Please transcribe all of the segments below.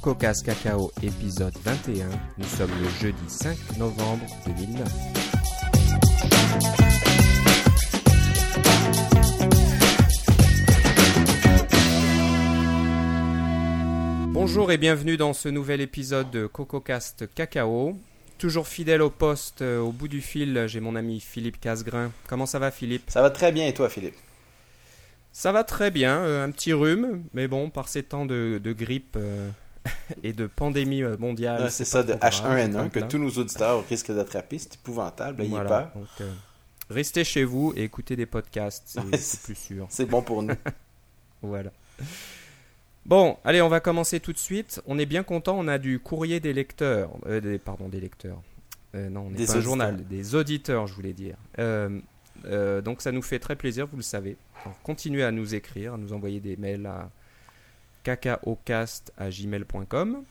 CocoCast Cacao épisode 21. Nous sommes le jeudi 5 novembre 2009. Bonjour et bienvenue dans ce nouvel épisode de CocoCast Cacao. Toujours fidèle au poste, euh, au bout du fil, j'ai mon ami Philippe Casgrain. Comment ça va Philippe? Ça va très bien et toi Philippe? Ça va très bien, euh, un petit rhume, mais bon, par ces temps de, de grippe euh, et de pandémie euh, mondiale. C'est ça, de H1N1 que tous nos auditeurs risquent d'attraper. C'est épouvantable, ayez Voilà, peur. donc, euh, restez chez vous et écoutez des podcasts, c'est plus sûr. C'est bon pour nous. Voilà. Bon, allez, on va commencer tout de suite. On est bien content, on a du courrier des lecteurs. Euh, des, pardon, des lecteurs. Euh, non, on n'est Des pas un journal, des auditeurs, je voulais dire. Euh, donc ça nous fait très plaisir, vous le savez. Alors, continuez à nous écrire, à nous envoyer des mails à cacaocast@gmail.com.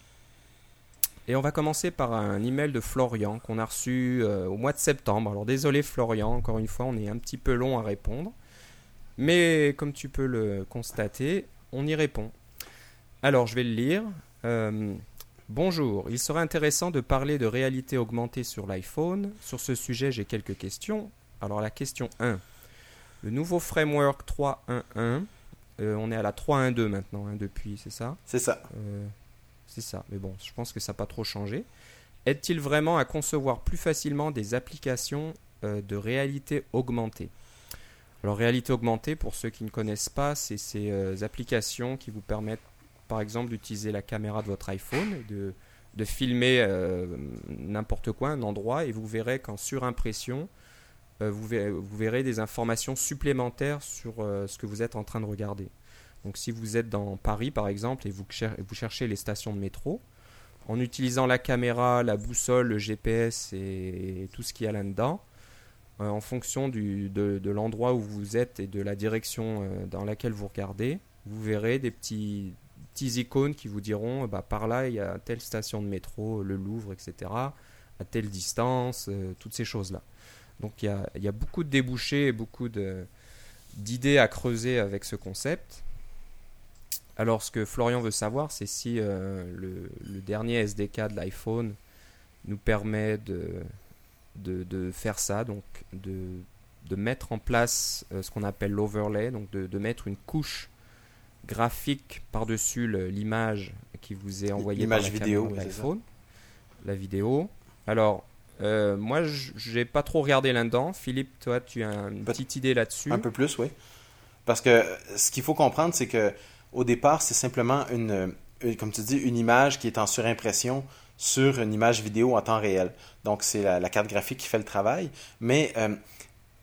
Et on va commencer par un email de Florian qu'on a reçu euh, au mois de septembre. Alors désolé Florian, encore une fois, on est un petit peu long à répondre. Mais comme tu peux le constater, on y répond. Alors je vais le lire. Euh, Bonjour, il serait intéressant de parler de réalité augmentée sur l'iPhone. Sur ce sujet, j'ai quelques questions. Alors la question 1. Le nouveau framework 3.1.1, euh, on est à la 3.1.2 maintenant hein, depuis, c'est ça? C'est ça. euh, c'est ça, mais bon, je pense que ça n'a pas trop changé. Aide-t-il vraiment à concevoir plus facilement des applications euh, de réalité augmentée? Alors, réalité augmentée, pour ceux qui ne connaissent pas, c'est ces applications qui vous permettent, par exemple, d'utiliser la caméra de votre iPhone, de, de filmer n'importe quoi, un endroit, et vous verrez qu'en surimpression, vous, verrez, vous verrez des informations supplémentaires sur euh, ce que vous êtes en train de regarder. Donc si vous êtes dans Paris par exemple et vous, cher- vous cherchez les stations de métro, en utilisant la caméra, la boussole, le GPS et tout ce qu'il y a là-dedans, euh, en fonction de, l'endroit où vous êtes et de la direction euh, dans laquelle vous regardez, vous verrez des petits, icônes qui vous diront bah, par là il y a telle station de métro, le Louvre, etc., à telle distance, euh, toutes ces choses-là. Donc il y a, il y a beaucoup de débouchés et beaucoup d'idées à creuser avec ce concept. Alors, ce que Florian veut savoir, c'est si euh, le, le dernier SDK de l'iPhone nous permet de, de, de faire ça, donc de, de mettre en place euh, ce qu'on appelle l'overlay, donc de, mettre une couche graphique par-dessus l'image qui vous est envoyée par la vidéo, de l'iPhone, la vidéo. Alors, euh, moi, j'ai pas trop regardé là-dedans. Philippe, toi, tu as une petite idée là-dessus? Un peu plus, oui. Parce que ce qu'il faut comprendre, c'est que au départ, c'est simplement une, une- comme tu dis, une image qui est en surimpression sur une image vidéo en temps réel. Donc, c'est la, la carte graphique qui fait le travail. Mais euh,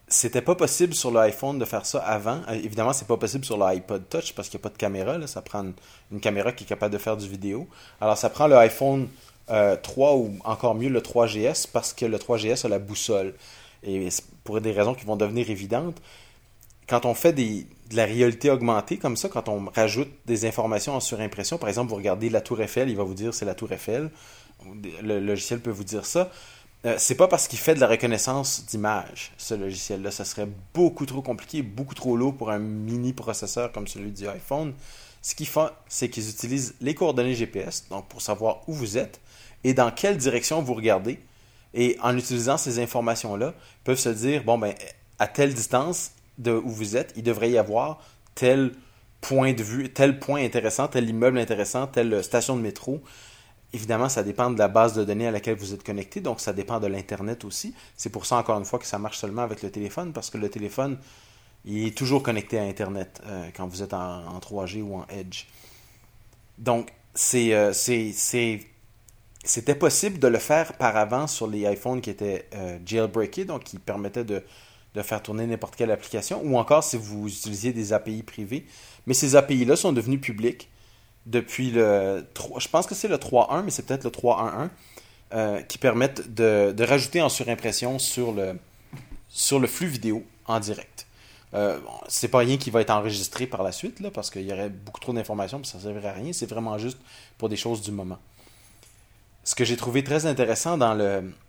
c'était pas possible sur l'iPhone de faire ça avant. Euh, évidemment, c'est pas possible sur l'iPod Touch parce qu'il n'y a pas de caméra. Là. Ça prend une, une caméra qui est capable de faire du vidéo. Alors, ça prend le iPhone euh, 3 ou encore mieux le 3GS parce que le 3GS a la boussole. Et pour des raisons qui vont devenir évidentes, quand on fait de la réalité augmentée comme ça, quand on rajoute des informations en surimpression, par exemple, vous regardez la tour Eiffel, il va vous dire c'est la tour Eiffel, le logiciel peut vous dire ça. Euh, c'est pas parce qu'il fait de la reconnaissance d'image, ce logiciel-là. Ça serait beaucoup trop compliqué, beaucoup trop lourd pour un mini processeur comme celui du iPhone. Ce qu'ils font, c'est qu'ils utilisent les coordonnées GPS, donc pour savoir où vous êtes et dans quelle direction vous regardez. Et en utilisant ces informations-là, peuvent se dire, bon, ben, à telle distance de où vous êtes, il devrait y avoir tel point de vue, tel point intéressant, tel immeuble intéressant, telle station de métro. Évidemment, ça dépend de la base de données à laquelle vous êtes connecté, donc ça dépend de l'Internet aussi. C'est pour ça, encore une fois, que ça marche seulement avec le téléphone, parce que le téléphone, il est toujours connecté à Internet euh, quand vous êtes en, en 3G ou en Edge. Donc, c'est, euh, c'était possible de le faire par avant sur les iPhones qui étaient euh, jailbreakés, donc qui permettaient de, faire tourner n'importe quelle application, ou encore si vous utilisiez des API privées. Mais ces API-là sont devenus publics depuis le 3, je pense que c'est le 3.1, mais c'est peut-être le 3.1.1, euh, qui permettent de, rajouter en surimpression sur le, sur le flux vidéo en direct. Euh, bon, c'est pas rien qui va être enregistré par la suite, là, parce qu'il y aurait beaucoup trop d'informations, puis ça ne servirait à rien. C'est vraiment juste pour des choses du moment. Ce que j'ai trouvé très intéressant dans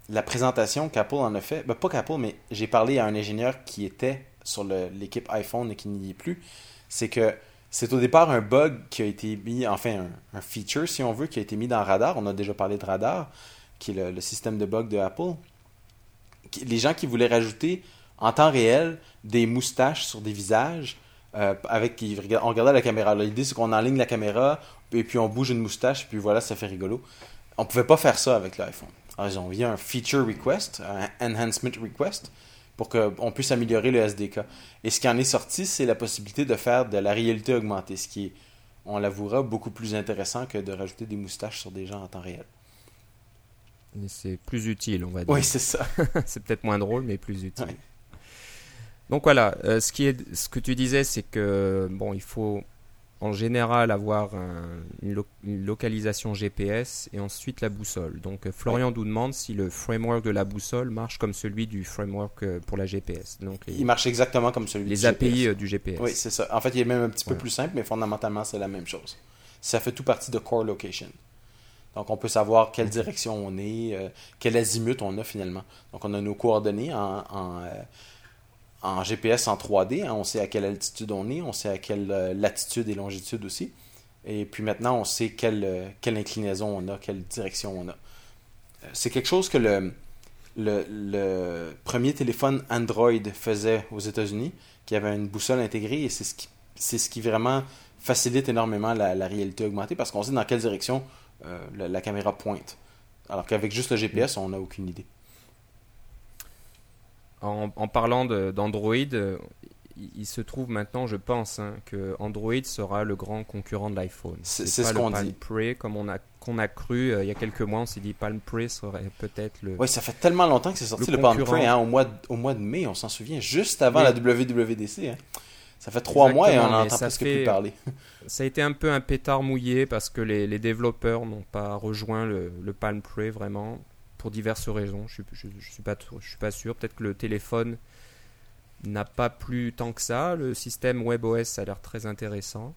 la présentation qu'Apple en a fait, ben, pas qu'Apple, mais j'ai parlé à un ingénieur qui était sur l'équipe iPhone et qui n'y est plus, c'est que C'est au départ un bug qui a été mis, enfin un, feature si on veut, qui a été mis dans Radar. On a déjà parlé de Radar, qui est le, système de bug de Apple. Les gens qui voulaient rajouter en temps réel des moustaches sur des visages, euh, avec on regardait la caméra. L'idée c'est qu'on enligne la caméra et puis on bouge une moustache et puis voilà, ça fait rigolo. On pouvait pas faire ça avec l'iPhone. Alors ils ont envoyé un feature request, un enhancement request, pour qu'on puisse améliorer le SDK. Et ce qui en est sorti, c'est la possibilité de faire de la réalité augmentée, ce qui est, on l'avouera, beaucoup plus intéressant que de rajouter des moustaches sur des gens en temps réel. C'est plus utile, on va dire. Oui, c'est ça. c'est peut-être moins drôle, mais plus utile. Donc voilà, euh, ce, qui est, ce que tu disais, c'est que bon, il faut en général avoir une, localisation GPS et ensuite la boussole. Donc euh, Florian nous demande si le framework de la boussole marche comme celui du framework euh, pour la GPS. Donc il marche exactement comme celui les API du GPS. Oui, c'est ça. En fait, il est même un petit peu plus simple, mais fondamentalement, c'est la même chose. Ça fait tout partie de Core Location. Donc, on peut savoir quelle direction on est, quel azimut on a finalement. Donc, on a nos coordonnées en, en GPS en 3D. Hein, on sait à quelle altitude on est, on sait à quelle euh, latitude et longitude aussi. Et puis maintenant, on sait quelle, euh, inclinaison on a, quelle direction on a. Euh, c'est quelque chose que le, le, premier téléphone Android faisait aux États-Unis, qui avait une boussole intégrée, et c'est ce qui, c'est ce qui vraiment facilite énormément la, réalité augmentée, parce qu'on sait dans quelle direction la, caméra pointe. Alors qu'avec juste le GPS, on n'a aucune idée en, parlant d'Android, euh, il, se trouve maintenant, je pense, hein, que Android sera le grand concurrent de l'iPhone. C'est ce qu'on dit. Pre, comme on a qu'on a cru euh, il y a quelques mois, on s'est dit Palm Pre serait peut-être le. Oui, ça fait tellement longtemps que c'est sorti le, Palm Pre, hein, au, mois de, au mois de mai, on s'en souvient, juste avant la WWDC. Hein. Ça fait trois mois et on n'entend presque plus parler. Ça a été un peu un pétard mouillé parce que les, les développeurs n'ont pas rejoint le, le Palm Pre vraiment pour diverses raisons. Je ne je, suis, pas, je suis pas sûr. Peut-être que le téléphone n'a pas plus tant que ça. Le système WebOS a l'air très intéressant.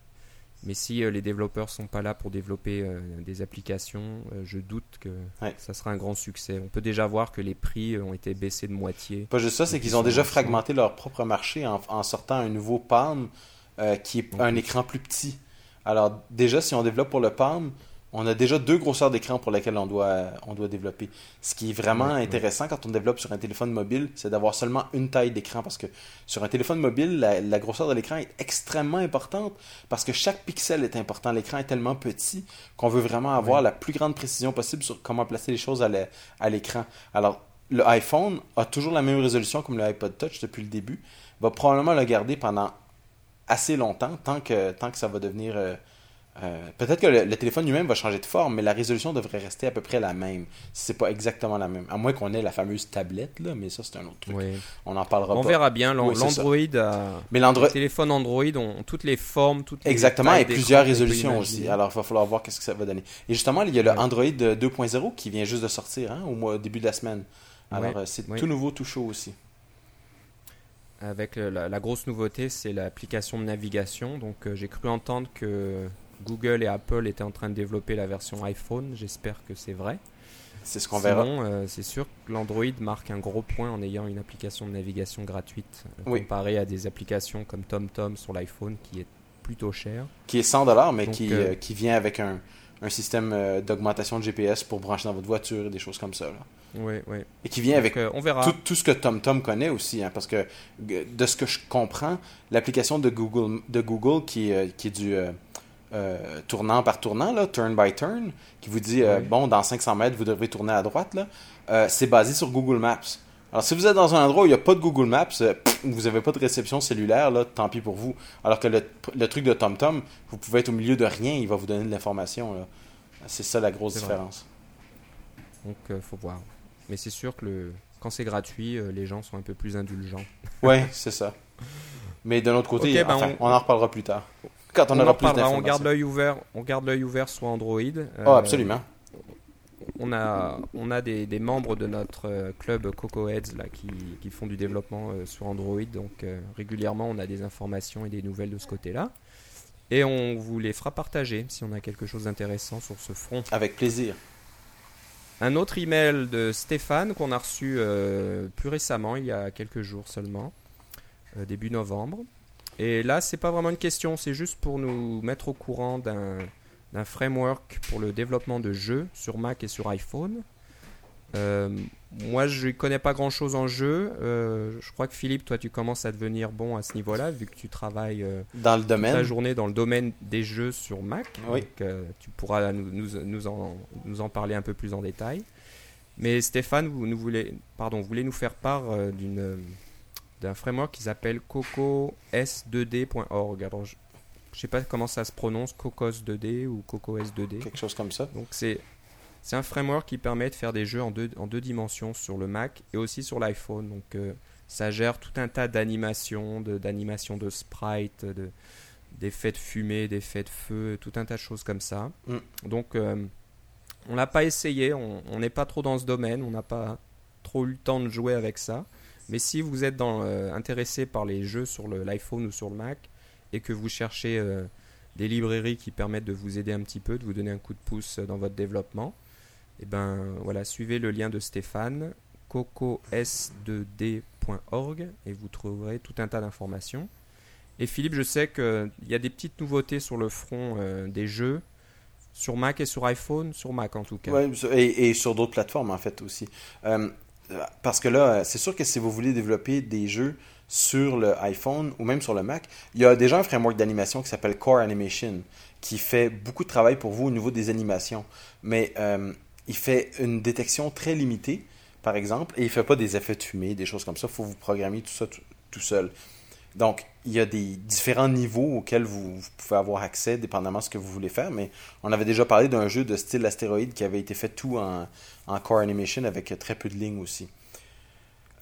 Mais si euh, les développeurs sont pas là pour développer euh, des applications, euh, je doute que ça sera un grand succès. On peut déjà voir que les prix ont été baissés de moitié. Pas juste ça, c'est qu'ils ont déjà fragmenté leur propre marché en, en sortant un nouveau Palm qui est un écran plus petit. Alors déjà, si on développe pour le Palm, on a déjà deux grosseurs d'écran pour lesquelles on doit, on doit développer. Ce qui est vraiment intéressant quand on développe sur un téléphone mobile, c'est d'avoir seulement une taille d'écran parce que sur un téléphone mobile, la, grosseur de l'écran est extrêmement importante parce que chaque pixel est important. L'écran est tellement petit qu'on veut vraiment avoir la plus grande précision possible sur comment placer les choses à l'écran. Alors, le iPhone a toujours la même résolution comme le iPod Touch depuis le début, va probablement le garder pendant assez longtemps, tant que, tant que ça va devenir... Euh, euh, peut-être que le, téléphone lui-même va changer de forme, mais la résolution devrait rester à peu près la même. Si c'est pas exactement la même. À moins qu'on ait la fameuse tablette, là, mais ça, c'est un autre truc. On en parlera On verra bien. L'Android, mais l'Android... les téléphones Android ont toutes les formes, toutes les Exactement, et plusieurs résolutions aussi. Alors, il va falloir voir qu'est-ce que ça va donner. Et justement, il y a le Android 2.0 qui vient juste de sortir hein, au, mois, début de la semaine. Alors, euh, c'est tout nouveau, tout chaud aussi. Avec la, la grosse nouveauté, c'est l'application de navigation. Donc, euh, j'ai cru entendre que Google et Apple étaient en train de développer la version iPhone. J'espère que c'est vrai. C'est ce qu'on verra. Euh, c'est sûr que l'Android marque un gros point en ayant une application de navigation gratuite euh, comparée à des applications comme TomTom sur l'iPhone qui est plutôt cher. Qui est 100 dollars, mais qui, euh, qui vient avec un, un système d'augmentation de GPS pour brancher dans votre voiture et des choses comme ça. Là. Oui, oui. Et qui vient avec on verra. Tout, tout, ce que TomTom connaît aussi, hein, parce que de ce que je comprends, l'application de Google, de Google qui, qui est du euh, tournant par tournant, là, turn by turn, qui vous dit, euh, bon, dans 500 mètres, vous devez tourner à droite, là, euh, c'est basé sur Google Maps. Alors, si vous êtes dans un endroit où il n'y a pas de Google Maps, vous n'avez pas de réception cellulaire, là, tant pis pour vous. Alors que le, truc de TomTom, vous pouvez être au milieu de rien, il va vous donner de l'information. C'est ça la grosse différence. Donc, il faut voir. Mais c'est sûr que le... quand c'est gratuit, les gens sont un peu plus indulgents. oui, c'est ça. Mais d'un autre côté, ben, on... on en reparlera plus tard quand on, aura plus On garde l'œil ouvert, on garde l'œil ouvert sur Android. oh, absolument. On a, on a des, des membres de notre euh, club Coco Heads là, qui, qui font du développement euh, sur Android. Donc euh, régulièrement, on a des informations et des nouvelles de ce côté-là. Et on vous les fera partager si on a quelque chose d'intéressant sur ce front. Avec plaisir. Un autre email de Stéphane qu'on a reçu plus récemment, il y a quelques jours seulement, début novembre. Et là, c'est pas vraiment une question, c'est juste pour nous mettre au courant d'un d'un framework pour le développement de jeux sur Mac et sur iPhone. Euh, moi, je ne connais pas grand-chose en jeu. Euh, je crois que Philippe, toi, tu commences à devenir bon à ce niveau-là, vu que tu travailles euh, Dans le toute la domaine. journée dans le domaine des jeux sur Mac. Oui. Donc, euh, tu pourras nous, nous, nous en, nous en parler un peu plus en détail. Mais Stéphane, vous, nous voulez, pardon, vous voulez nous faire part d'une, d'un framework qui s'appelle cocos2d.org. Alors, je ne sais pas comment ça se prononce, cocos2d ou cocos2d. Quelque chose comme ça. Donc c'est c'est un framework qui permet de faire des jeux en deux, en deux dimensions sur le Mac et aussi sur l'iPhone. Donc euh, ça gère tout un tas d'animations, d'animations de sprites, de, d'effets de fumée, d'effets de feu, tout un tas de choses comme ça. Mm. Donc euh, on l'a pas essayé, on on n'est pas trop dans ce domaine, on n'a pas trop eu le temps de jouer avec ça. Mais si vous êtes dans, euh, intéressé par les jeux sur l'iPhone ou sur le Mac et que vous cherchez euh, des librairies qui permettent de vous aider un petit peu, de vous donner un coup de pouce dans votre développement, et ben voilà, suivez le lien de Stéphane, cocos2d.org et vous trouverez tout un tas d'informations. Et Philippe, je sais qu'il y a des petites nouveautés sur le front euh, des jeux, sur Mac et sur iPhone, sur Mac en tout cas. Et, sur d'autres plateformes, en fait, aussi. Parce que là, c'est sûr que si vous voulez développer des jeux sur le iPhone ou même sur le Mac, il y a déjà un framework d'animation qui s'appelle Core Animation, qui fait beaucoup de travail pour vous au niveau des animations. Mais euh, il fait une détection très limitée, par exemple, et il ne fait pas des effets de fumée, des choses comme ça. Il faut vous programmer tout ça tout seul. Donc, il y a des différents niveaux auxquels vous, pouvez avoir accès, dépendamment de ce que vous voulez faire. Mais on avait déjà parlé d'un jeu de style astéroïde qui avait été fait tout en, Core Animation avec très peu de lignes aussi.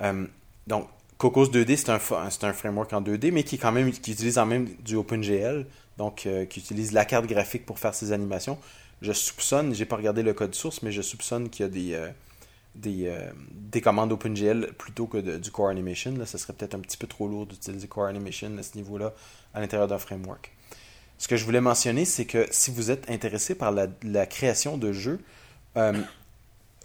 Euh, donc, Cocos 2D, c'est un, un framework en 2D, mais qui, quand même, qui utilise en même du OpenGL, donc euh, qui utilise la carte graphique pour faire ses animations. Je soupçonne, j'ai pas regardé le code source, mais je soupçonne qu'il y a des, euh, des, euh, des commandes OpenGL plutôt que du Core Animation. Là, ça serait peut-être un petit peu trop lourd d'utiliser Core Animation à ce niveau-là à l'intérieur d'un framework. Ce que je voulais mentionner, c'est que si vous êtes intéressé par la, la création de jeux, euh,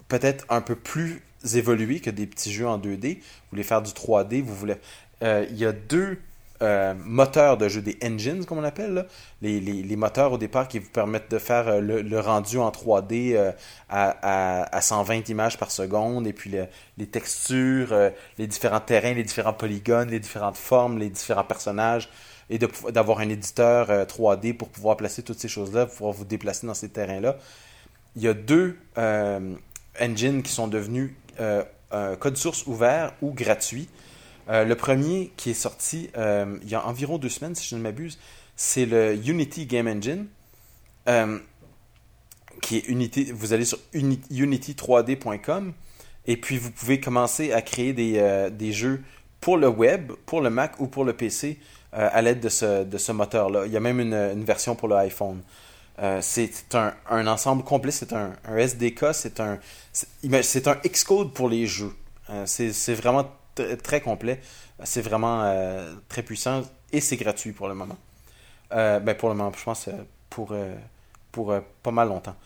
peut-être un peu plus évolués que des petits jeux en 2D, vous voulez faire du 3D, vous voulez... euh, il y a deux euh, moteurs de jeux, des engines, comme on appelle. Les, moteurs au départ qui vous permettent de faire euh, le, rendu en 3D euh, à, à, à 120 images par seconde, et puis le- les textures, les différents terrains, les différents polygones, les différentes formes, les différents personnages, et d'avoir un éditeur euh, 3D pour pouvoir placer toutes ces choses-là, pour pouvoir vous déplacer dans ces terrains-là. Il y a deux engines qui sont devenus code source ouvert ou gratuit. Euh, le premier qui est sorti euh, il y a environ deux semaines, si je ne m'abuse, c'est le Unity Game Engine. Euh, qui est Unity, vous allez sur uni- unity3d.com et puis vous pouvez commencer à créer des, des jeux pour le web, pour le Mac ou pour le PC à l'aide de ce, de ce moteur-là. Il y a même une, version pour le iPhone. Euh, c'est un, un ensemble complet, c'est un, un SDK, c'est un, c'est un Xcode pour les jeux. C'est vraiment très complet, c'est vraiment euh, très puissant et c'est gratuit pour le moment. Euh, ben pour le moment, je pense euh, pour, euh, pour euh, pas mal longtemps.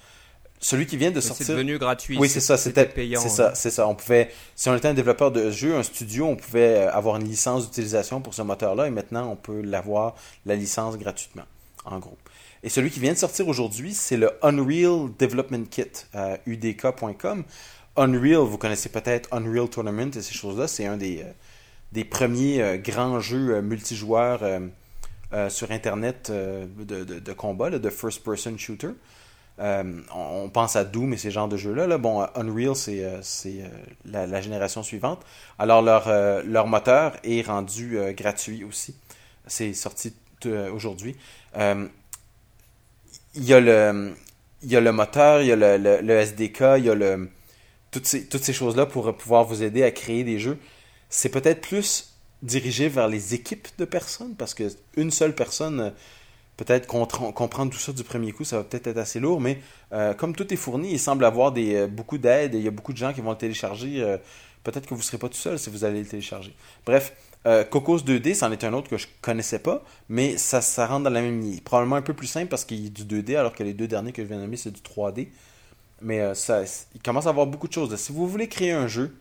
Celui qui vient de Mais C'est sortir. devenu gratuit. Oui, c'est ça, c'était payant. C'est hein. ça, c'est ça. On pouvait, si on était un développeur de jeu, un studio, on pouvait euh, avoir une licence d'utilisation pour ce moteur-là et maintenant on peut l'avoir la licence gratuitement, en gros. Et celui qui vient de sortir aujourd'hui, c'est le Unreal Development Kit à udk.com. Unreal, vous connaissez peut-être Unreal Tournament et ces choses-là, c'est un des, euh, premiers euh, grands jeux euh, multijoueurs sur Internet de, combat, de first-person shooter. On, pense à Doom et ces genres de jeux-là. Là. Bon, Unreal, c'est la, génération suivante. Alors, leur, moteur est rendu gratuit aussi. C'est sorti aujourd'hui. Il y a le il y a le moteur, il y a le, le- le SDK, il y a le toutes ces, choses-là pour pouvoir vous aider à créer des jeux. C'est peut-être plus dirigé vers les équipes de personnes parce que une seule personne euh, peut-être comprendre tout ça du premier coup, ça va peut-être être assez lourd, mais euh, comme tout est fourni, il semble avoir euh, beaucoup d'aide, il y a beaucoup de gens qui vont le télécharger. euh, peut-être que vous ne serez pas tout seul si vous allez le télécharger. Bref, euh, Cocos 2D, c'en est un autre que je connaissais pas, mais ça, ça rentre dans la même ligne. Probablement un peu plus simple parce qu'il y a du 2D, alors que les deux derniers que je viens de nommer, c'est du 3D. Mais euh, ça, il commence à avoir beaucoup de choses. Si vous voulez créer un jeu,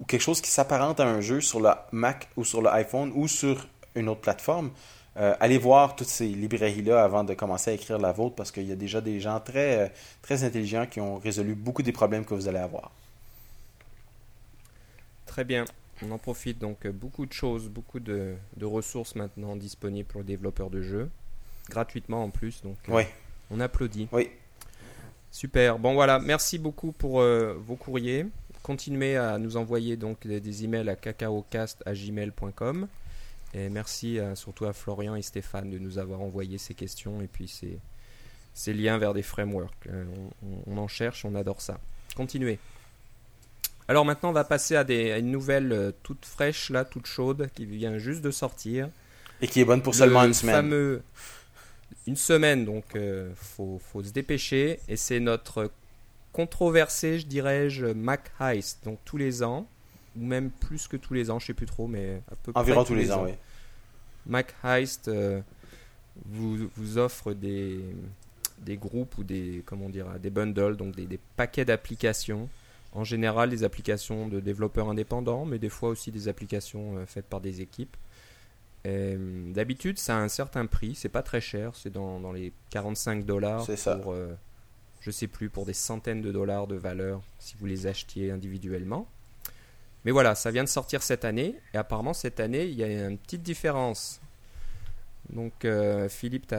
ou quelque chose qui s'apparente à un jeu sur le Mac ou sur l'iPhone ou sur une autre plateforme, euh, allez voir toutes ces librairies-là avant de commencer à écrire la vôtre parce qu'il y a déjà des gens très, euh, très intelligents qui ont résolu beaucoup des problèmes que vous allez avoir. Très bien. On en profite donc beaucoup de choses, beaucoup de, de ressources maintenant disponibles pour les développeurs de jeux, gratuitement en plus. Donc Oui, on applaudit. oui. Super. Bon voilà, merci beaucoup pour euh, vos courriers. Continuez à nous envoyer donc des, des emails à cacaocast@gmail.com et merci à- surtout à Florian et Stéphane de nous avoir envoyé ces questions et puis ces, ces liens vers des frameworks. Euh, on, en cherche, on adore ça. Continuez. Alors maintenant, on va passer à, des, à une nouvelle euh, toute fraîche là, toute chaude qui vient juste de sortir. Et qui est bonne pour seulement Le une semaine. fameux- une semaine, donc euh, faut, faut se dépêcher. Et c'est notre controversé, je dirais-je, Mac Heist. Donc tous les ans, ou même plus que tous les ans, je sais plus trop, mais à peu près Environ tous les ans, oui. Mac Heist euh, vous, vous offre des, des groupes ou des, comment des bundles, donc des, des paquets d'applications. En général, des applications de développeurs indépendants, mais des fois aussi des applications euh, faites par des équipes. Euh, D'habitude, ça a un certain prix, c'est pas très cher, c'est dans, dans les 45 dollars pour, euh, je sais plus, pour des centaines de dollars de valeur si vous les achetiez individuellement. Mais voilà, ça vient de sortir cette année, et apparemment cette année, il y a une petite différence. Donc euh, Philippe,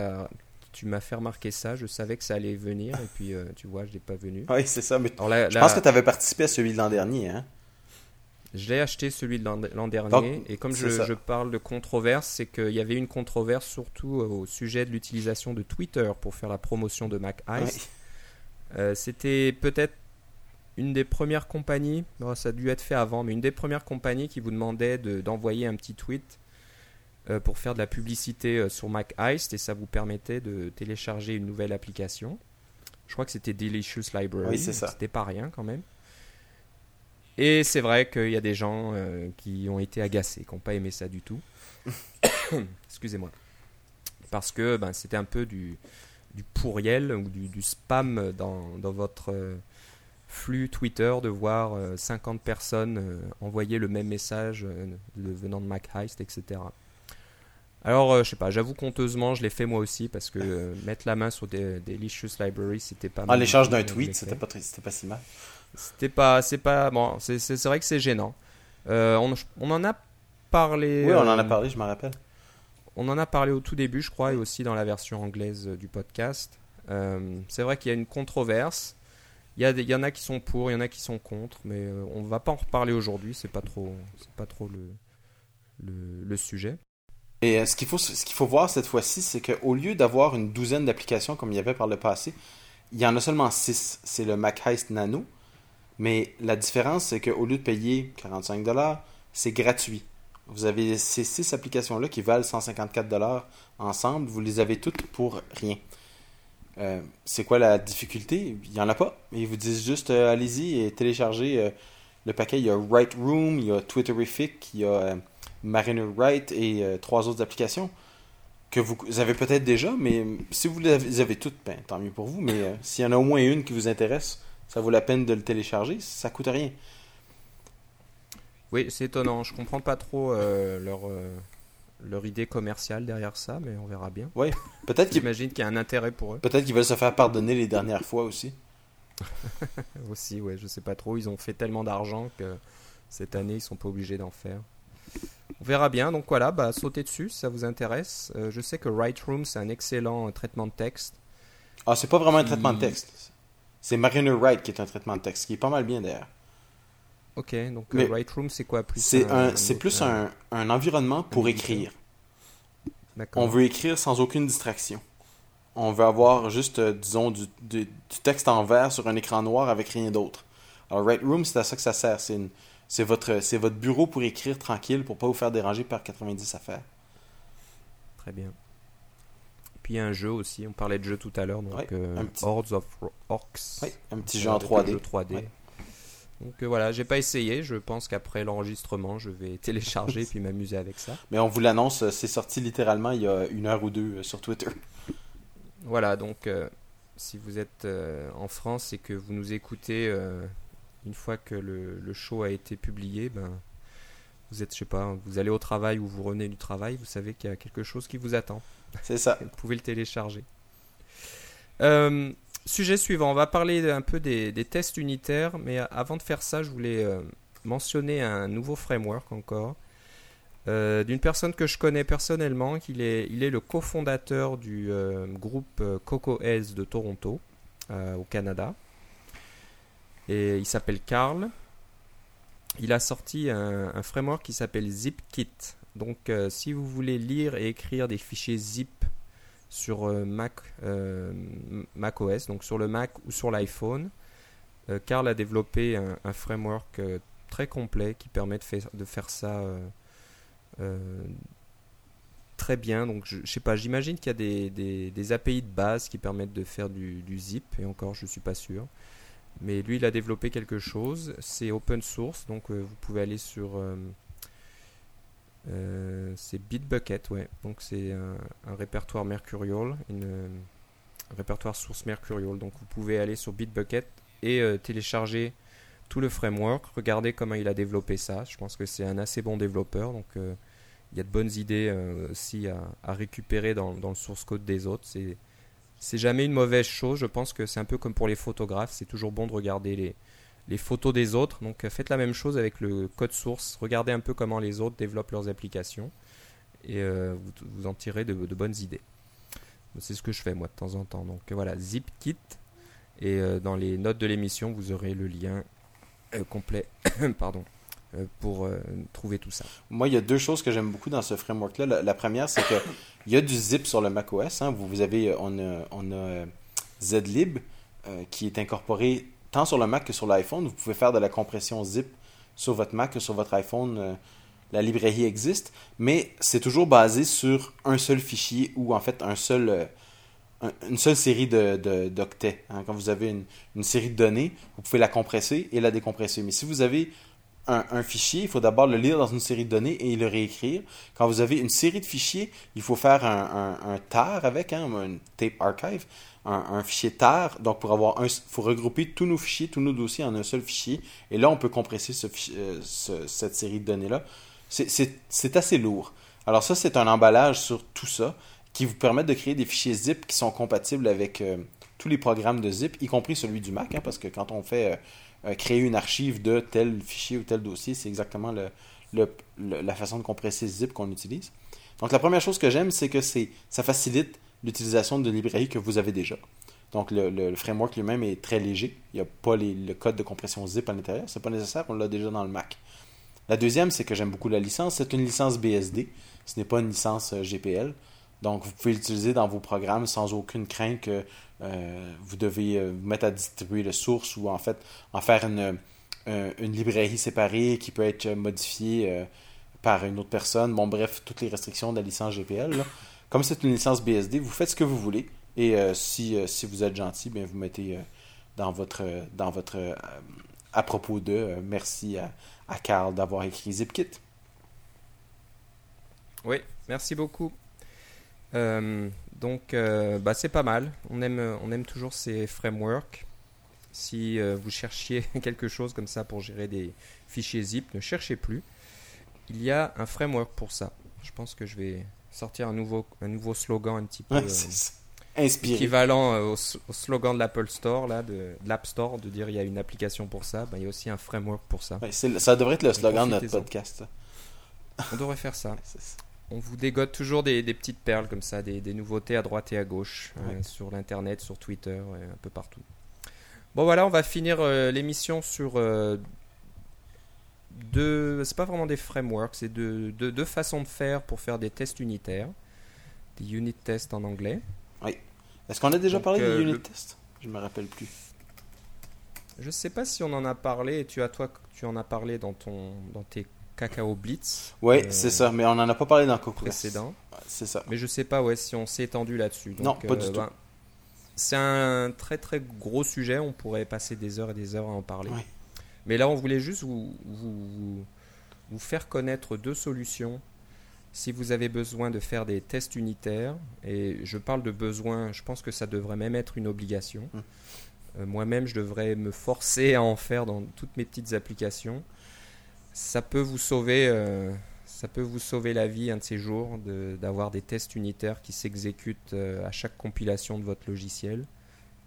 tu m'as fait remarquer ça, je savais que ça allait venir, et puis euh, tu vois, je l'ai pas venu. Oui, c'est ça. Mais Alors là, je pense que tu avais participé à celui de l'an dernier. Hein? Je l'ai acheté celui de l'an- dernier, Donc, et comme je, parle de controverse, c'est qu'il y avait une controverse surtout euh, au sujet de l'utilisation de Twitter pour faire la promotion de Mac Heist. Ouais. Euh, C'était peut-être une des premières compagnies, bon, ça a dû être fait avant, mais une des premières compagnies qui vous demandait de- d'envoyer un petit tweet euh, pour faire de la publicité euh, sur Mac Heist et ça vous permettait de télécharger une nouvelle application. Je crois que c'était Delicious Library. Oui, c'est ça. C'était pas rien quand même. Et c'est vrai qu'il y a des gens euh, qui ont été agacés, qui n'ont pas aimé ça du tout. Excusez-moi. Parce que ben, c'était un peu du, du pourriel ou du, du spam dans, dans votre euh, flux Twitter de voir euh, 50 personnes euh, envoyer le même message de- venant de Mac Heist, etc. Alors, je sais pas, j'avoue conteusement, je l'ai fait moi aussi parce que mettre la main sur des, Delicious Library, c'était pas En mal. l'échange d'un tweet, c'était pas, pas si mal. C'était pas, c'est pas, bon, c'est c'est- c'est vrai que c'est gênant. Euh, on, on en a parlé. Oui, on en a euh, parlé, je m'en rappelle. on en a parlé au tout début, je crois, et aussi dans la version anglaise euh, du podcast. Euh, c'est vrai qu'il y a une controverse. Il y, a des- il y en a qui sont pour, il y en a qui sont contre, mais on va pas en reparler aujourd'hui. C'est pas trop, c'est pas trop le, le, le sujet. Et ce qu'il faut, ce qu'il faut voir cette fois-ci, c'est qu'au lieu d'avoir une douzaine d'applications comme il y avait par le passé, il y en a seulement six. C'est le Mac Heist Nano. Mais la différence, c'est qu'au lieu de payer 45$, c'est gratuit. Vous avez ces six applications-là qui valent 154$ ensemble. Vous les avez toutes pour rien. Euh, c'est quoi la difficulté? Il n'y en a pas. Ils vous disent juste euh, allez-y et téléchargez euh, le paquet. Il y a Write Room, il y a Twitterific, il y a Mariner Write et trois autres applications que vous, avez peut-être déjà, mais si vous les avez, toutes, ben, tant mieux pour vous. Mais s'il y en a au moins une qui vous intéresse, ça vaut la peine de le télécharger. Ça coûte rien. Oui, c'est étonnant. Je comprends pas trop euh, leur, euh, leur idée commerciale derrière ça, mais on verra bien. Peut-être qu'ils J'imagine qu'il y a un intérêt pour eux peut-être qu'ils veulent se faire pardonner les dernières fois aussi. aussi. Ouais, je sais pas trop. Ils ont fait tellement d'argent que cette année ils sont pas obligés d'en faire. On verra bien. Donc voilà, bah, sautez dessus si ça vous intéresse. Euh, je sais que Write Room c'est un excellent traitement de texte. Ah, c'est pas vraiment un traitement de texte. C'est Mariner Write qui est un traitement de texte, qui est pas mal bien d'ailleurs. Ok, donc Mais euh, Write Room c'est quoi? Plus C'est un, c'est plus un, un environnement pour un écrire. On veut écrire sans aucune distraction. On veut avoir juste, euh, disons, du, du- du texte en vert sur un écran noir avec rien d'autre. Alors, Write Room, c'est à ça que ça sert. C'est votre, votre bureau pour écrire tranquille, pour pas vous faire déranger par 90 affaires. Très bien. Puis un jeu aussi. On parlait de jeu tout à l'heure, donc Ouais, euh, petit- Hordes of Orcs. Un petit jeu en avec 3D. le jeu 3D. Ouais. Donc euh, voilà, j'ai pas essayé. Je pense qu'après l'enregistrement, je vais télécharger puis m'amuser avec ça. Mais on vous l'annonce, euh, c'est sorti littéralement il y a une heure ou deux euh, sur Twitter. Voilà, donc euh, si vous êtes en France et que vous nous écoutez une fois que le, le show a été publié, ben vous êtes, je sais pas, vous allez au travail ou vous revenez du travail, vous savez qu'il y a quelque chose qui vous attend. C'est ça. vous pouvez le télécharger. Euh, sujet suivant, on va parler un peu des, tests unitaires, mais avant de faire ça, je voulais euh, mentionner un nouveau framework encore. Euh, d'une personne que je connais personnellement, est, il est le cofondateur du groupe Coco S de Toronto, au Canada. Et il s'appelle Carl. Il a sorti un, framework qui s'appelle ZipKit. Donc, si vous voulez lire et écrire des fichiers zip sur euh, Mac, euh, Mac OS, donc sur le Mac ou sur l'iPhone. Euh, Carl a développé un, framework très complet qui permet de, faire, de faire ça très bien. Donc, je, sais pas, j'imagine qu'il y a des, API de base qui permettent de faire du, zip, et encore, je ne suis pas sûr. Mais lui, il a développé quelque chose. C'est open source, donc vous pouvez aller sur euh, c'est Bitbucket, ouais. Donc c'est un, répertoire Mercurial, un répertoire source Mercurial. Donc vous pouvez aller sur Bitbucket et euh, télécharger tout le framework, regarder comment il a développé ça. Je pense que c'est un assez bon développeur, donc euh, il y a de bonnes idées aussi à, récupérer dans, le source code des autres. C'est jamais une mauvaise chose. Je pense que c'est un peu comme pour les photographes, c'est toujours bon de regarder les, les photos des autres. Donc euh, faites la même chose avec le code source. Regardez un peu comment les autres développent leurs applications et euh, vous, en tirez de, bonnes idées. C'est ce que je fais moi de temps en temps. Donc voilà, ZipKit. Et euh, dans les notes de l'émission, vous aurez le lien complet pardon, pour trouver tout ça. Moi, il y a deux choses que j'aime beaucoup dans ce framework-là. La, première, c'est qu'il y a du zip sur le macOS. Hein. Vous, avez, on a, on a Zlib qui est incorporé tant sur le Mac que sur l'iPhone. Vous pouvez faire de la compression zip sur votre Mac que sur votre iPhone. Euh, la librairie existe, mais c'est toujours basé sur un seul fichier ou en fait un seul, euh, une seule série de, d'octets. Hein. Quand vous avez une, série de données, vous pouvez la compresser et la décompresser. Mais si vous avez un, fichier, il faut d'abord le lire dans une série de données et le réécrire. Quand vous avez une série de fichiers, il faut faire un, un, tar avec, hein, un tape archive un, fichier TAR. Donc, pour avoir un, faut regrouper tous nos fichiers, tous nos dossiers en un seul fichier. Et là, on peut compresser euh, cette série de données-là. C'est assez lourd. Alors, ça, c'est un emballage sur tout ça qui vous permet de créer des fichiers zip qui sont compatibles avec euh, tous les programmes de zip, y compris celui du Mac, hein, parce que quand on fait euh, créer une archive de tel fichier ou tel dossier, c'est exactement la façon de compresser zip qu'on utilise. Donc, la première chose que j'aime, c'est que ça facilite l'utilisation de librairies que vous avez déjà. Donc le, framework lui-même est très léger. Il n'y a pas le code de compression zip à l'intérieur. Ce n'est pas nécessaire, on l'a déjà dans le Mac. La deuxième, c'est que j'aime beaucoup la licence. C'est une licence BSD. Ce n'est pas une licence euh, GPL. Donc vous pouvez l'utiliser dans vos programmes sans aucune crainte que euh, vous devez euh, vous mettre à distribuer le source ou en fait en faire une, une librairie séparée qui peut être modifiée par une autre personne. Bon bref, toutes les restrictions de la licence GPL. Comme c'est une licence BSD, vous faites ce que vous voulez. Et euh, si, euh, si vous êtes gentil, vous mettez euh, dans votre, à propos de merci à, à Carl d'avoir écrit ZipKit. Oui, merci beaucoup. donc, bah, c'est pas mal. On aime, on aime toujours ces frameworks. Si vous cherchiez quelque chose comme ça pour gérer des fichiers zip, ne cherchez plus. Il y a un framework pour ça. Je pense que je vais sortir un nouveau, un nouveau slogan un petit peu euh, inspiré. équivalent euh, au, slogan de l'Apple Store, là, de, l'App Store, de dire il y a une application pour ça. Ben, il y a aussi un framework pour ça. ça devrait être le slogan de notre podcast. On devrait faire ça. On vous dégote toujours des, des, petites perles comme ça, des, des, nouveautés à droite et à gauche, euh, sur l'internet, sur Twitter, un peu partout. Bon voilà, on va finir l'émission sur deux, c'est pas vraiment des frameworks, c'est deux, deux, façons de faire pour faire des tests unitaires, des unit tests en anglais. Oui. Est-ce qu'on a déjà parlé des euh, unit tests? Je me rappelle plus. Je sais pas si on en a parlé. Et tu as toi, tu en as parlé dans ton, dans tes Cacao Blitz. Oui, euh, c'est ça. Mais on en a pas parlé dans le précédent. c'est ça. Mais je sais pas ouais si on s'est étendu là-dessus. Non, pas du euh, tout. Ben, c'est un très très gros sujet. On pourrait passer des heures et des heures à en parler. Mais là, on voulait juste vous, vous, vous, faire connaître deux solutions. Si vous avez besoin de faire des tests unitaires, et je parle de besoin, je pense que ça devrait même être une obligation. Hum. Euh, moi-même, je devrais me forcer à en faire dans toutes mes petites applications. ça peut vous sauver, euh, ça peut vous sauver la vie un de ces jours d'avoir des tests unitaires qui s'exécutent euh, à chaque compilation de votre logiciel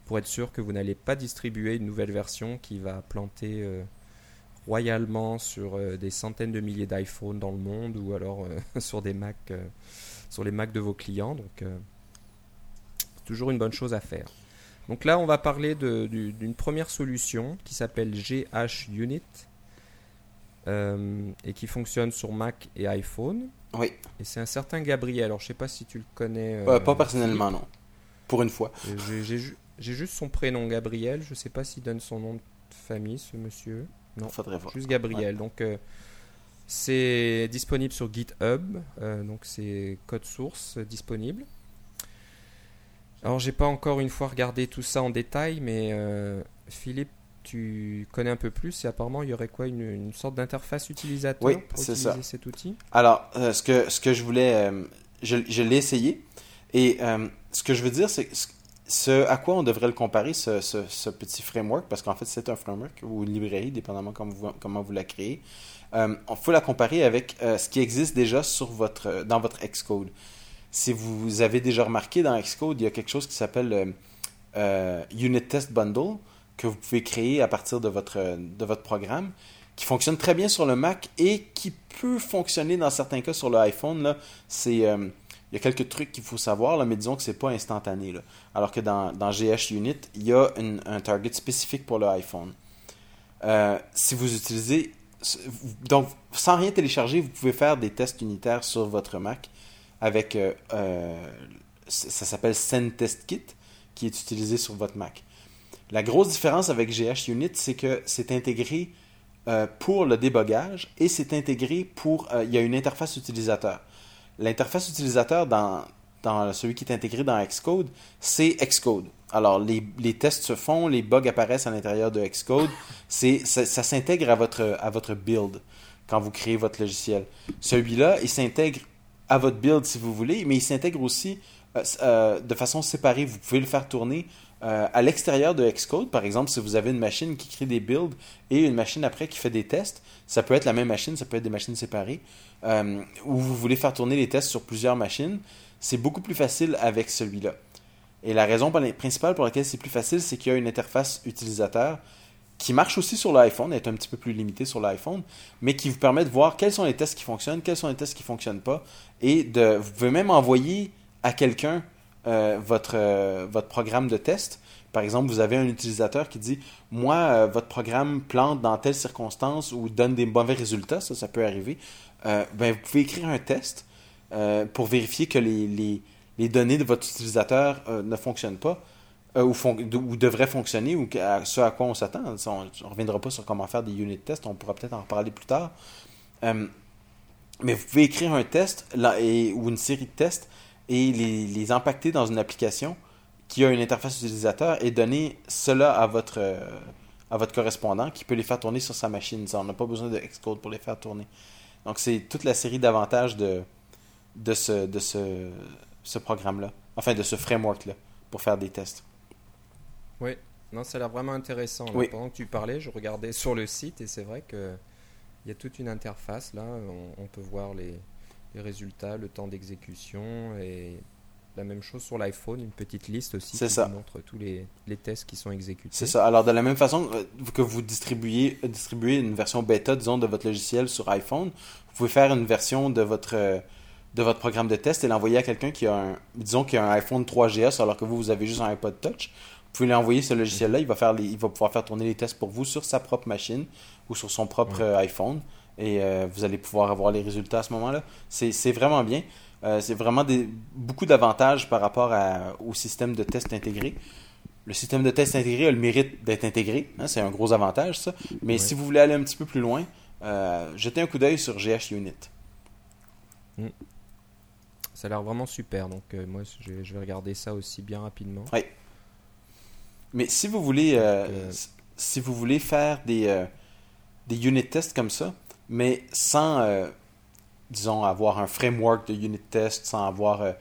pour être sûr que vous n'allez pas distribuer une nouvelle version qui va planter euh, royalement sur des centaines de milliers d'iPhones dans le monde ou alors sur des Mac, sur les Mac de vos clients. Donc, c'est toujours une bonne chose à faire. Donc là, on va parler d'une première solution qui s'appelle GH Unit euh, et qui fonctionne sur Mac et iPhone. Oui. Et c'est un certain Gabriel. Alors, je sais pas si tu le connais. Euh, pas personnellement, non. Pour une fois. J'ai juste son prénom, Gabriel. Je sais pas s'il donne son nom de famille, ce monsieur. Non. Faudrait voir. Juste Gabriel. Donc, euh, c'est disponible sur GitHub. donc, c'est code source disponible. Alors, j'ai pas encore une fois regardé tout ça en détail, mais Philippe tu connais un peu plus et apparemment il y aurait quoi une, sorte d'interface utilisateur pour utiliser ça. cet outil? Alors, euh, ce, que, ce que je voulais, euh, je, je l'ai essayé et euh, ce que je veux dire, c'est ce à quoi on devrait le comparer, ce, petit framework, parce qu'en fait c'est un framework ou une librairie, dépendamment comment vous, la créez. il faut la comparer avec ce qui existe déjà votre, dans votre Xcode. Si vous avez déjà remarqué dans Xcode, il y a quelque chose qui s'appelle Unit Test Bundle que vous pouvez créer à partir de votre, programme, qui fonctionne très bien sur le Mac et qui peut fonctionner dans certains cas sur l'iPhone. C'est, euh, il y a quelques trucs qu'il faut savoir, mais disons que ce n'est pas instantané. Alors que dans, dans, GH Unit, il y a un target spécifique pour l'iPhone. Euh, si vous utilisez. Donc, sans rien télécharger, vous pouvez faire des tests unitaires sur votre Mac avec. Euh, ça s'appelle SendTestKit, qui est utilisé sur votre Mac. La grosse différence avec GH Unit, c'est que c'est intégré euh, pour le débogage et c'est intégré pour. Euh, il y a une interface utilisateur. L'interface utilisateur dans, celui qui est intégré dans Xcode, c'est Xcode. Alors, les, tests se font, les bugs apparaissent à l'intérieur de Xcode. Ça, s'intègre à votre build quand vous créez votre logiciel. Celui-là, il s'intègre à votre build si vous voulez, mais il s'intègre aussi euh, de façon séparée. Vous pouvez le faire tourner euh, à l'extérieur de Xcode, par exemple, si vous avez une machine qui crée des builds et une machine après qui fait des tests, ça peut être la même machine, ça peut être des machines séparées, euh, ou vous voulez faire tourner les tests sur plusieurs machines, c'est beaucoup plus facile avec celui-là. Et la raison principale pour laquelle c'est plus facile, c'est qu'il y a une interface utilisateur qui marche aussi sur l'iPhone, est un petit peu plus limitée sur l'iPhone, mais qui vous permet de voir quels sont les tests qui fonctionnent, quels sont les tests qui ne fonctionnent pas, et de, vous pouvez même envoyer à quelqu'un euh, votre, euh, votre programme de test. Par exemple, vous avez un utilisateur qui dit Moi, euh, votre programme plante dans telle circonstance ou donne des mauvais résultats, ça, ça peut arriver. ben, vous pouvez écrire un test pour vérifier que les, les, les, données de votre utilisateur ne fonctionnent pas. ou, ou devraient fonctionner, ou ce à quoi on s'attend. On ne reviendra pas sur comment faire des unit tests, on pourra peut-être en reparler plus tard. mais vous pouvez écrire un test là, et, ou une série de tests et les, les, impacter dans une application qui a une interface utilisateur et donner cela à votre, euh, à votre correspondant qui peut les faire tourner sur sa machine. on n'a pas besoin de Xcode pour les faire tourner. Donc, c'est toute la série d'avantages de, de ce, de ce, ce programme-là, enfin de ce framework-là, pour faire des tests. Oui, non, ça a l'air vraiment intéressant. Pendant que tu parlais, je regardais sur le site et c'est vrai qu'il y a toute une interface là. on peut voir les, les résultats, le temps d'exécution et la même chose sur l'iPhone, une petite liste aussi qui montre tous les, les, tests qui sont exécutés. C'est ça. Alors, de la même façon euh, que vous distribuez, distribuez une version bêta, disons, de votre logiciel sur iPhone, vous pouvez faire une version de votre, de votre programme de test et l'envoyer à quelqu'un qui a un, disons, qui a un iPhone 3GS alors que vous, vous avez juste un iPod Touch. Vous pouvez lui envoyer ce logiciel-là, il, va faire il va pouvoir faire tourner les tests pour vous sur sa propre machine ou sur son propre euh, iPhone et euh, vous allez pouvoir avoir les résultats à ce moment-là. C'est vraiment bien. Euh, c'est vraiment des, beaucoup d'avantages par rapport au système de test intégré. Le système de test intégré a le mérite d'être intégré. Hein, c'est un gros avantage, ça. Mais si vous voulez aller un petit peu plus loin, euh, jetez un coup d'œil sur GH Unit. Hmm. Ça a l'air vraiment super. Donc, moi, je, vais regarder ça aussi bien rapidement. Oui. Mais si vous voulez, si vous voulez faire des, des unit tests comme ça, mais sans, euh, disons, avoir un framework de unit test, sans avoir euh,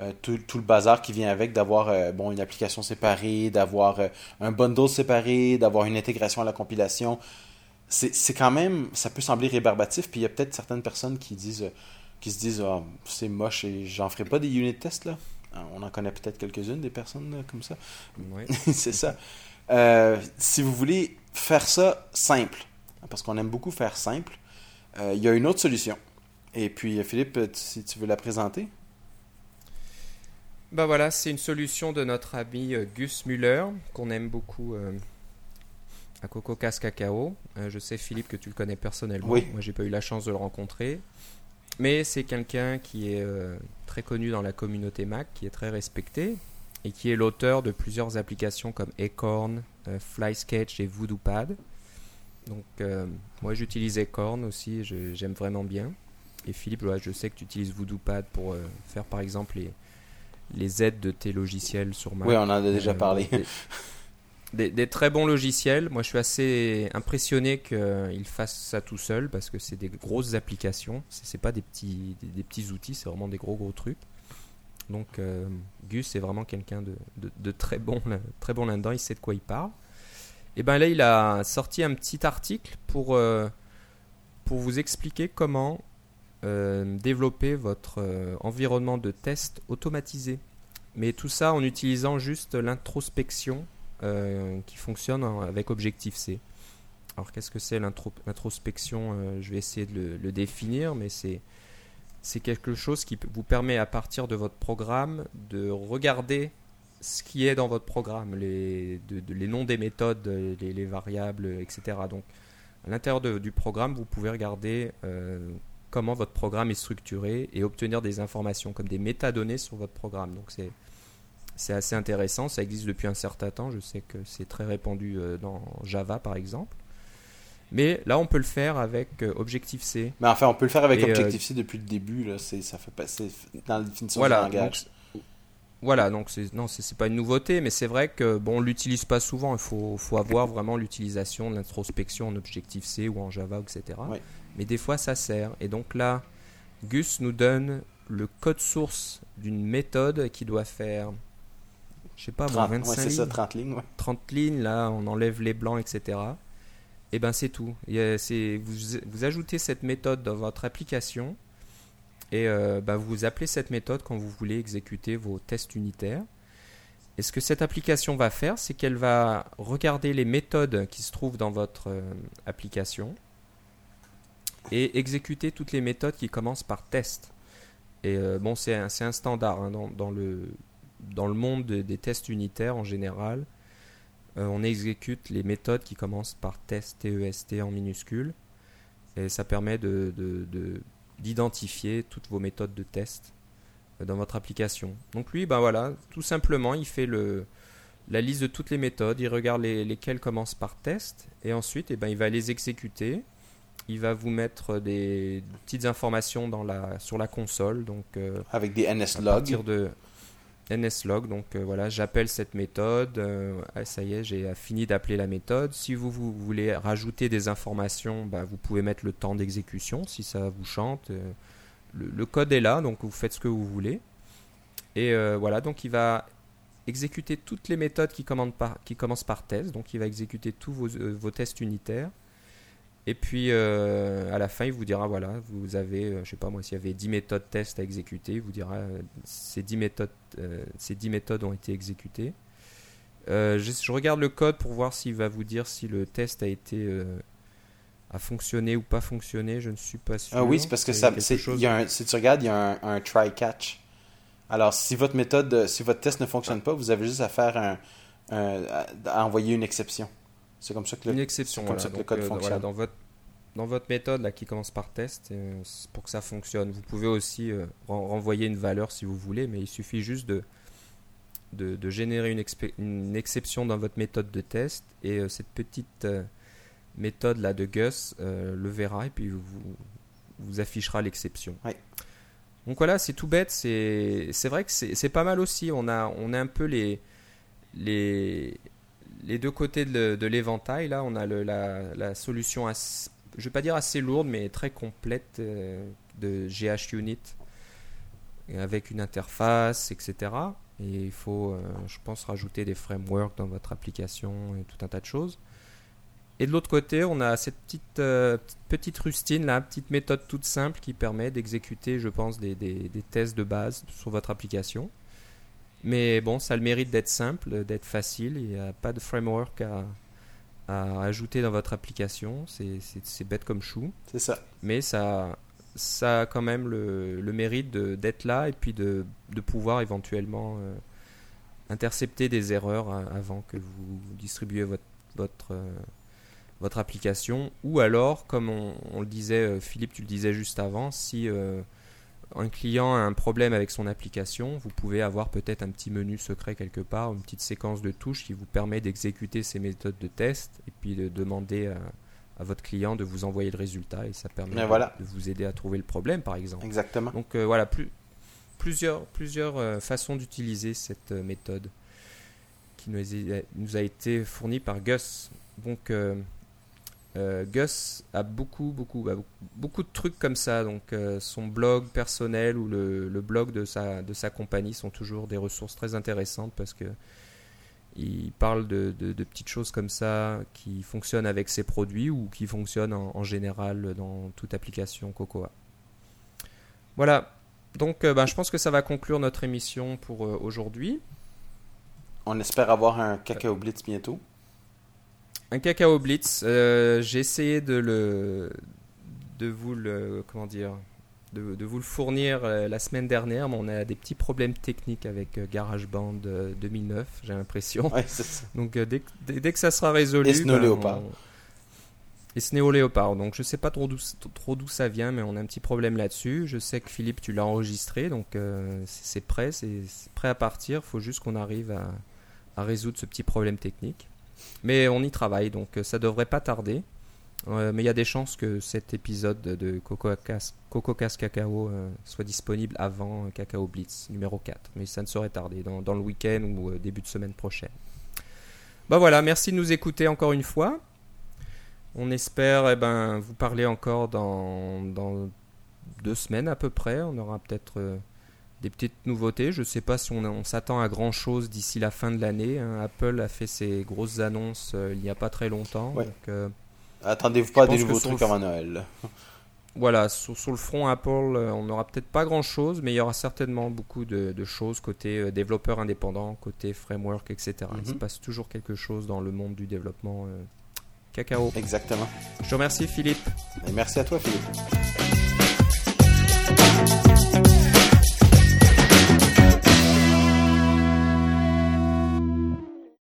euh, tout, le bazar qui vient avec, d'avoir bon, une application séparée, d'avoir un bundle séparé, d'avoir une intégration à la compilation. c'est quand même, ça peut sembler rébarbatif, puis il y a peut-être certaines personnes qui disent, qui se disent, ah, c'est moche et j'en ferai pas des unit tests là. On en connaît peut-être quelques-unes des personnes comme ça. Oui. c'est ça. Si vous voulez faire ça simple, parce qu'on aime beaucoup faire simple, euh, il y a une autre solution. Et puis, Philippe, si tu veux la présenter. Ben voilà, c'est une solution de notre ami euh, Gus Muller, qu'on aime beaucoup à Coco Cas Cacao. je sais, Philippe, que tu le connais personnellement. Oui. Moi, j'ai pas eu la chance de le rencontrer. Mais c'est quelqu'un qui est très connu dans la communauté Mac, qui est très respecté, et qui est l'auteur de plusieurs applications comme Acorn, euh, FlySketch et VoodooPad. Donc euh, moi j'utilise Acorn aussi, j'aime vraiment bien. Et Philippe, je sais que tu utilises VoodooPad pour euh, faire par exemple les, les aides de tes logiciels sur Mac. Oui, on en a déjà parlé. Des, très bons logiciels. Moi, je suis assez impressionné qu'il fasse ça tout seul parce que c'est des grosses applications. C'est pas des petits, des petits outils, c'est vraiment des gros gros trucs. Donc euh, Gus est vraiment quelqu'un de, très bon, très bon là-dedans, il sait de quoi il parle. Et bien là, il a sorti un petit article pour, euh, vous expliquer comment euh, développer votre environnement de test automatisé. Mais tout ça en utilisant juste l'introspection qui fonctionne avec Objective-C. Alors qu'est-ce que c'est l'introspection Je vais essayer de le définir, mais c'est quelque chose qui vous permet à partir de votre programme de regarder ce qui est dans votre programme, les, les noms des méthodes, les, variables, etc. Donc à l'intérieur du programme, vous pouvez regarder euh, comment votre programme est structuré et obtenir des informations comme des métadonnées sur votre programme. Donc c'est c'est assez intéressant, ça existe depuis un certain temps, je sais que c'est très répandu euh, dans Java par exemple. Mais là, on peut le faire avec euh, Objective-C. Mais enfin, on peut le faire avec Objective-C depuis le début. Là. Ça fait passer dans la définition voilà, du langage. Voilà, donc c'est, non, c'est, pas une nouveauté, mais c'est vrai que bon, on l'utilise pas souvent. Il faut, faut avoir vraiment l'utilisation de l'introspection en Objective-C ou en Java, etc. Mais des fois, ça sert. Et donc là, Gus nous donne le code source d'une méthode qui doit faire, je sais pas, 25 lignes. Ça, 30 lignes. 30 lignes, là, on enlève les blancs, etc. Et ben c'est tout. vous, vous, ajoutez cette méthode dans votre application et euh, ben, vous appelez cette méthode quand vous voulez exécuter vos tests unitaires. Et ce que cette application va faire, c'est qu'elle va regarder les méthodes qui se trouvent dans votre euh, application et exécuter toutes les méthodes qui commencent par test. Et euh, bon, c'est un, standard hein, dans, le, monde des tests unitaires en général. On exécute les méthodes qui commencent par test, TEST en minuscule. Et ça permet de, toutes vos méthodes de test euh, dans votre application. Donc lui, ben voilà, tout simplement, il fait le, la liste de toutes les méthodes, il regarde lesquelles commencent par test, et ensuite, eh ben, il va les exécuter. Il va vous mettre des petites informations dans la, sur la console. Donc, euh, Avec des NSLog. de, nslog. Donc euh, voilà, j'appelle cette méthode. Euh, ah, ça y est, j'ai fini d'appeler la méthode. Si vous, voulez rajouter des informations, bah, vous pouvez mettre le temps d'exécution si ça vous chante. Euh, le, code est là, donc vous faites ce que vous voulez. Et voilà, donc il va exécuter toutes les méthodes qui, par, qui commencent par test. Donc il va exécuter tous vos tests unitaires. Et puis euh, à la fin, il vous dira voilà, vous avez, euh, je sais pas moi, s'il y avait 10 méthodes test à exécuter, il vous dira euh, ces, 10 méthodes, ces 10 méthodes ont été exécutées. Je, je, regarde le code pour voir s'il va vous dire si le test a été a fonctionné ou pas fonctionné. Je ne suis pas sûr. Ah oui, c'est parce que ça, y a un, si tu regardes, il y a un, try catch. Alors si votre méthode, si votre test ne fonctionne pas, vous avez juste à faire un, à envoyer une exception. C'est comme ça que le, une exception, comme ça que le code euh, fonctionne. dans votre dans votre méthode là qui commence par test, euh, pour que ça fonctionne, vous pouvez aussi euh, renvoyer une valeur si vous voulez, mais il suffit juste de de, générer une, une, exception dans votre méthode de test et cette petite méthode là de Gus le verra et puis vous vous affichera l'exception. Donc voilà, c'est tout bête. C'est vrai que c'est pas mal aussi. On a, on a un peu les, les, les deux côtés de, l'éventail, là, on a la, solution, je ne vais pas dire assez lourde, mais très complète euh, de GHUnit avec une interface, etc. Et il faut, euh, je pense, rajouter des frameworks dans votre application et tout un tas de choses. Et de l'autre côté, on a cette petite, euh, petite rustine, là, petite méthode toute simple qui permet d'exécuter, je pense, des, tests de base sur votre application. Mais bon, ça a le mérite d'être simple, d'être facile. Il n'y a pas de framework à, à ajouter dans votre application. C'est bête comme chou. C'est ça. Mais ça, ça a quand même le, le mérite d'être là et puis de, de pouvoir éventuellement euh, intercepter des erreurs avant que vous distribuez votre, votre, euh, votre application. Ou alors, comme on, on, le disait, euh, Philippe, tu le disais juste avant, si un client a un problème avec son application, vous pouvez avoir peut-être un petit menu secret quelque part, une petite séquence de touches qui vous permet d'exécuter ces méthodes de test et puis de demander à, à, votre client de vous envoyer le résultat et ça permet de, voilà. de, vous aider à trouver le problème par exemple. Exactement. Donc euh, voilà, plus, plusieurs, plusieurs euh, façons d'utiliser cette euh, méthode qui nous a, nous a, été fournie par Gus. Donc euh, Gus a beaucoup, beaucoup, beaucoup de trucs comme ça. Donc, euh, son blog personnel ou le, blog de sa, de sa compagnie sont toujours des ressources très intéressantes parce que il parle de, de, petites choses comme ça qui fonctionnent avec ses produits ou qui fonctionnent en, général dans toute application Cocoa. Voilà. Donc, euh, bah, je pense que ça va conclure notre émission pour aujourd'hui. On espère avoir un cacao blitz bientôt. Un cacao blitz. Euh, J'ai essayé de le, de vous le, comment dire, de, de vous le fournir euh, la semaine dernière, mais on a des petits problèmes techniques avec euh, GarageBand 2009, j'ai l'impression. Ouais, Donc dès, dès, dès, que ça sera résolu, et Snow ben, Leopard. on... Et Snow Leopard. Donc je sais pas trop d'où trop d'où ça vient, mais on a un petit problème là-dessus. Je sais que Philippe, tu l'as enregistré, donc euh, c'est prêt, c'est prêt à partir. Il faut juste qu'on arrive à, à résoudre ce petit problème technique. Mais on y travaille, donc ça devrait pas tarder. Euh, mais il y a des chances que cet épisode de Coco Cas, Cacao euh, soit disponible avant Cacao Blitz numéro 4. Mais ça ne saurait tarder, dans, le week-end ou euh, début de semaine prochaine. Bah voilà, merci de nous écouter encore une fois. On espère eh ben, vous parler encore dans deux semaines à peu près. On aura peut-être des petites nouveautés. Je ne sais pas si on, on s'attend à grand chose d'ici la fin de l'année. Hein. Apple a fait ses grosses annonces euh, il n'y a pas très longtemps. Ouais. Euh, Attendez-vous pas à des nouveaux trucs avant Noël. Voilà, sur, sur, le front Apple, euh, on n'aura peut-être pas grand chose, mais il y aura certainement beaucoup de, de choses côté euh, développeur indépendant, côté framework, etc. Mm -hmm. Il se passe toujours quelque chose dans le monde du développement cacao. Exactement. Je te remercie, Philippe. Et merci à toi, Philippe.